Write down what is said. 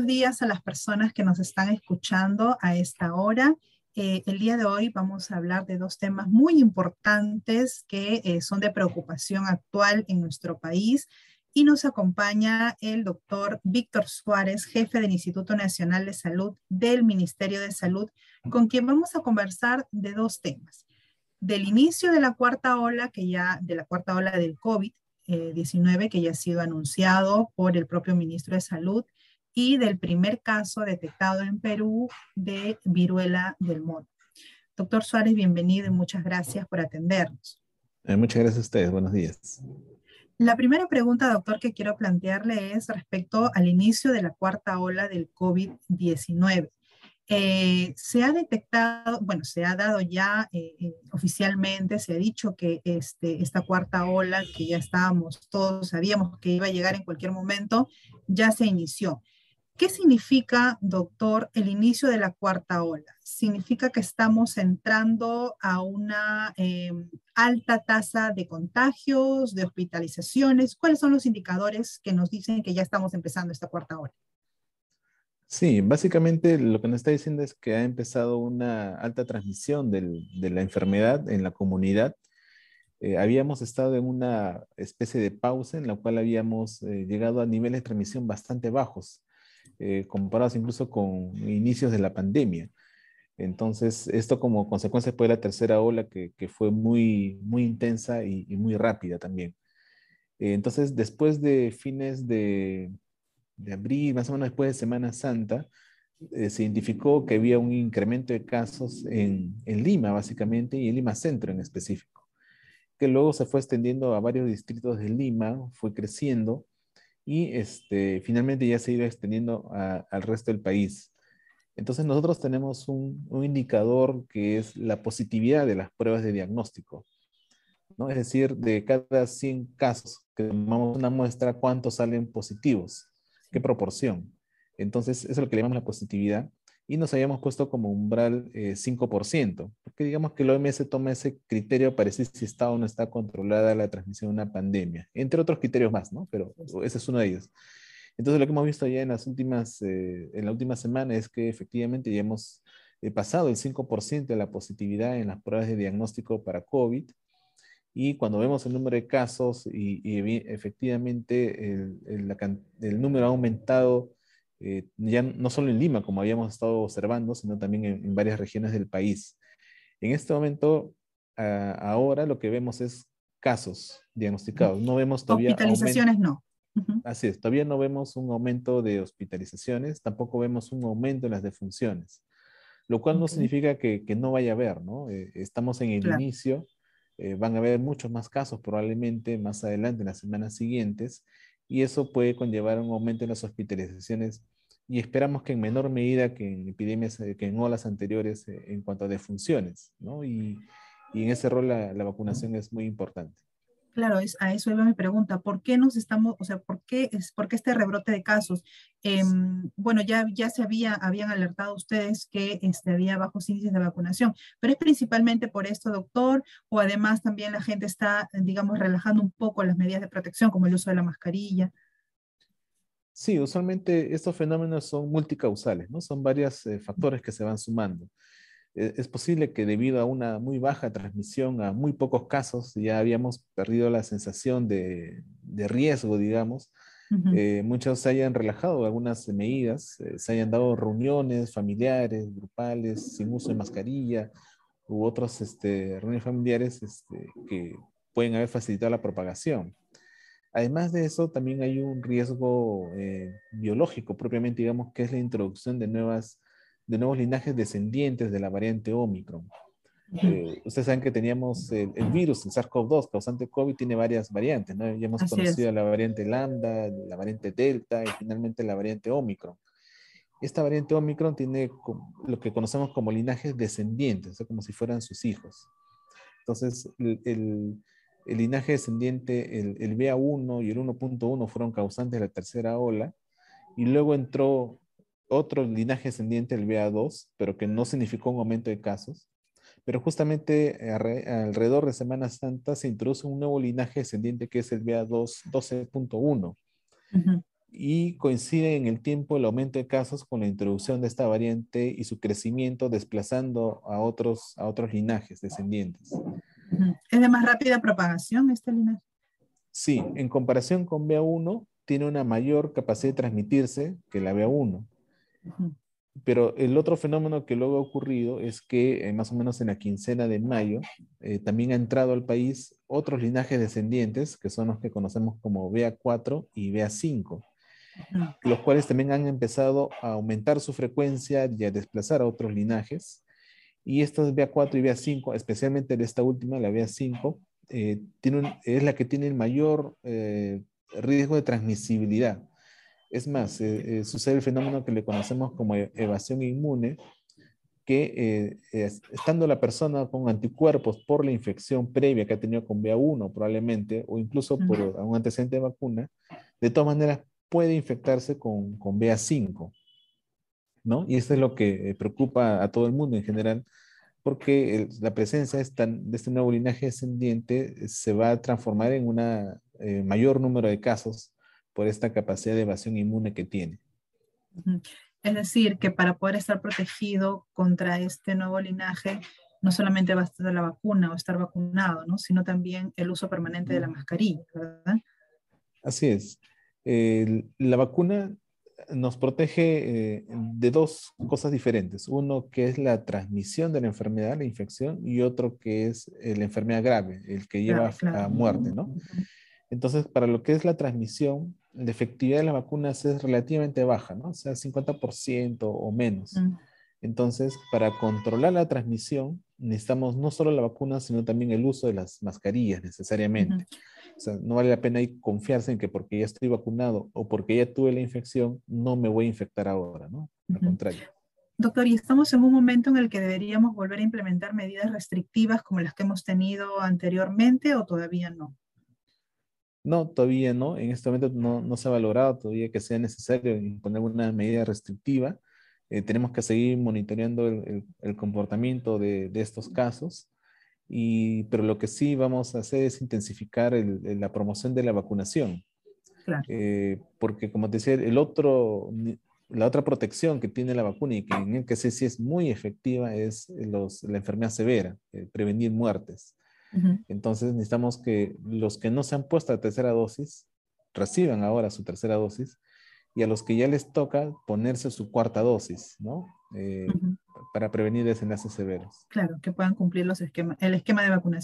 buenos días a las personas que nos están escuchando a esta hora. Eh, el día de hoy vamos a hablar de dos temas muy importantes que eh, son de preocupación actual en nuestro país y nos acompaña el doctor Víctor Suárez, jefe del Instituto Nacional de Salud del Ministerio de Salud, con quien vamos a conversar de dos temas. Del inicio de la cuarta ola, que ya, de la cuarta ola del COVID-19, que ya ha sido anunciado por el propio ministro de Salud, y del primer caso detectado en Perú de viruela del mono. Doctor Suárez, bienvenido y muchas gracias por atendernos. Eh, muchas gracias a ustedes. Buenos días. La primera pregunta, doctor, que quiero plantearle es respecto al inicio de la cuarta ola del COVID-19. Eh, se ha detectado, bueno, se ha dado ya eh, eh, oficialmente, se ha dicho que este, esta cuarta ola, que ya estábamos, todos sabíamos que iba a llegar en cualquier momento, ya se inició. ¿Qué significa, doctor, el inicio de la cuarta ola? ¿Significa que estamos entrando a una em, alta tasa de contagios, de hospitalizaciones? ¿Cuáles son los indicadores que nos dicen que ya estamos empezando esta cuarta ola? Sí, básicamente lo que nos está diciendo es que ha empezado una alta transmisión de la enfermedad en la comunidad. Eh, habíamos estado en una especie de pausa en la cual habíamos eh, llegado a niveles de transmisión bastante bajos eh, comparados incluso con inicios de la pandemia. Entonces, esto como consecuencia fue la tercera ola que, fue muy, muy intensa y, muy rápida también. Eh, entonces, después de fines de, de, abril, más o menos después de Semana Santa, eh, se identificó que había un incremento de casos en Lima, básicamente, y en Lima Centro en específico, que luego se fue extendiendo a varios distritos de Lima, fue creciendo, y este, finalmente ya se iba extendiendo al resto del país. Entonces nosotros tenemos un, indicador que es la positividad de las pruebas de diagnóstico. ¿no? Es decir, de cada 100 casos que tomamos una muestra, ¿cuántos salen positivos? ¿Qué proporción? Entonces, eso es lo que le llamamos la positividad y nos habíamos puesto como umbral 5%, eh, porque digamos que el OMS toma ese criterio para decir si está o no está controlada la transmisión de una pandemia, entre otros criterios más, ¿no? Pero ese es uno de ellos. Entonces lo que hemos visto ya en las últimas, eh, en la última semana es que efectivamente ya hemos eh, pasado el 5% de la positividad en las pruebas de diagnóstico para COVID, y cuando vemos el número de casos y, efectivamente el, el, el número ha aumentado eh, ya no solo en Lima, como habíamos estado observando, sino también en, varias regiones del país. En este momento, ahora lo que vemos es casos diagnosticados. No vemos todavía... Hospitalizaciones no. Así es, todavía no vemos un aumento de hospitalizaciones, tampoco vemos un aumento en las defunciones, lo cual no significa que, no vaya a haber, ¿no? Eh, estamos en el inicio, eh, van a haber muchos más casos probablemente más adelante, en las semanas siguientes, y eso puede conllevar un aumento en las hospitalizaciones y esperamos que en menor medida que en epidemias, eh, que en olas anteriores eh, en cuanto a defunciones, ¿no? Y, y en ese rol la, la, vacunación es muy importante. Claro, es, a eso iba mi pregunta. ¿Por qué nos estamos, o sea, por qué, es, por qué este rebrote de casos? Eh, bueno, ya, ya se había, habían alertado ustedes que este, había bajos índices de vacunación, pero es principalmente por esto, doctor, o además también la gente está, digamos, relajando un poco las medidas de protección, como el uso de la mascarilla. Sí, usualmente estos fenómenos son multicausales, ¿no? Son varios eh, factores que se van sumando. E, es posible que debido a una muy baja transmisión, a muy pocos casos, ya habíamos perdido la sensación de, riesgo, digamos. Eh, muchos se hayan relajado algunas medidas, eh, se hayan dado reuniones familiares, grupales, sin uso de mascarilla, u otras este, reuniones familiares este, que pueden haber facilitado la propagación. Además de eso, también hay un riesgo eh, biológico propiamente, digamos, que es la introducción de, nuevas, de nuevos linajes descendientes de la variante Omicron. Eh, ustedes saben que teníamos el, virus, el SARS-CoV-2, causante COVID, tiene varias variantes, ¿no? Ya hemos conocido la variante Lambda, la variante Delta y finalmente la variante Omicron. Esta variante Omicron tiene lo que conocemos como linajes descendientes, o sea, como si fueran sus hijos. Entonces, el el linaje descendiente, el, el BA1 y el 1.1 fueron causantes de la tercera ola, y luego entró otro linaje descendiente, el BA2, pero que no significó un aumento de casos. Pero justamente alrededor de Semana Santa se introduce un nuevo linaje descendiente que es el BA2 12.1. y coincide en el tiempo el aumento de casos con la introducción de esta variante y su crecimiento desplazando a otros, a otros linajes descendientes. ¿Es de más rápida propagación este linaje? Sí, en comparación con BA1, tiene una mayor capacidad de transmitirse que la BA1. Pero el otro fenómeno que luego ha ocurrido es que eh, más o menos en la quincena de mayo eh, también ha entrado al país otros linajes descendientes, que son los que conocemos como BA4 y BA5 los cuales también han empezado a aumentar su frecuencia y a desplazar a otros linajes. Y estos BA4 y BA5, especialmente esta última, la BA5, eh, es la que tiene el mayor riesgo de transmisibilidad. Es más, eh, sucede el fenómeno que le conocemos como e-, evasión inmune, que estando la persona con anticuerpos por la infección previa que ha tenido con BA1 probablemente, o incluso por un antecedente de vacuna, de todas maneras puede infectarse con, con BA5, ¿no? Y esto es lo que eh, preocupa a todo el mundo en general, porque la presencia de, este nuevo linaje descendiente eh, se va a transformar en un eh, mayor número de casos por esta capacidad de evasión inmune que tiene. Es decir, que para poder estar protegido contra este nuevo linaje, no solamente va a estar la vacuna o estar vacunado, ¿no? sino también el uso permanente de la mascarilla, ¿verdad? Así es la vacuna nos protege eh, de dos cosas diferentes. Uno que es la transmisión de la enfermedad, la infección, y otro que es eh, la enfermedad grave, el que lleva a muerte, ¿no? Entonces, para lo que es la transmisión, la efectividad de las vacunas es relativamente baja, ¿no? O sea, 50% o menos. Entonces, para controlar la transmisión, necesitamos no solo la vacuna, sino también el uso de las mascarillas necesariamente. O sea, no vale la pena confiarse en que porque ya estoy vacunado o porque ya tuve la infección, no me voy a infectar ahora, ¿no? Al contrario. Doctor, ¿y estamos en un momento en el que deberíamos volver a implementar medidas restrictivas como las que hemos tenido anteriormente o todavía no? No, todavía no. En este momento no, no se ha valorado todavía que sea necesario imponer una medida restrictiva eh, tenemos que seguir monitoreando el, comportamiento de, estos casos, y, pero lo que sí vamos a hacer es intensificar la promoción de la vacunación. Eh, porque como te decía, el otro, la otra protección que tiene la vacuna y que en el que sé si es muy efectiva es la enfermedad severa, eh, prevenir muertes. Entonces necesitamos que los que no se han puesto la tercera dosis reciban ahora su tercera dosis y a los que ya les toca ponerse su cuarta dosis, ¿no? Eh, para prevenir desenlaces severos. Claro, que puedan cumplir los esquemas, el esquema de vacunación.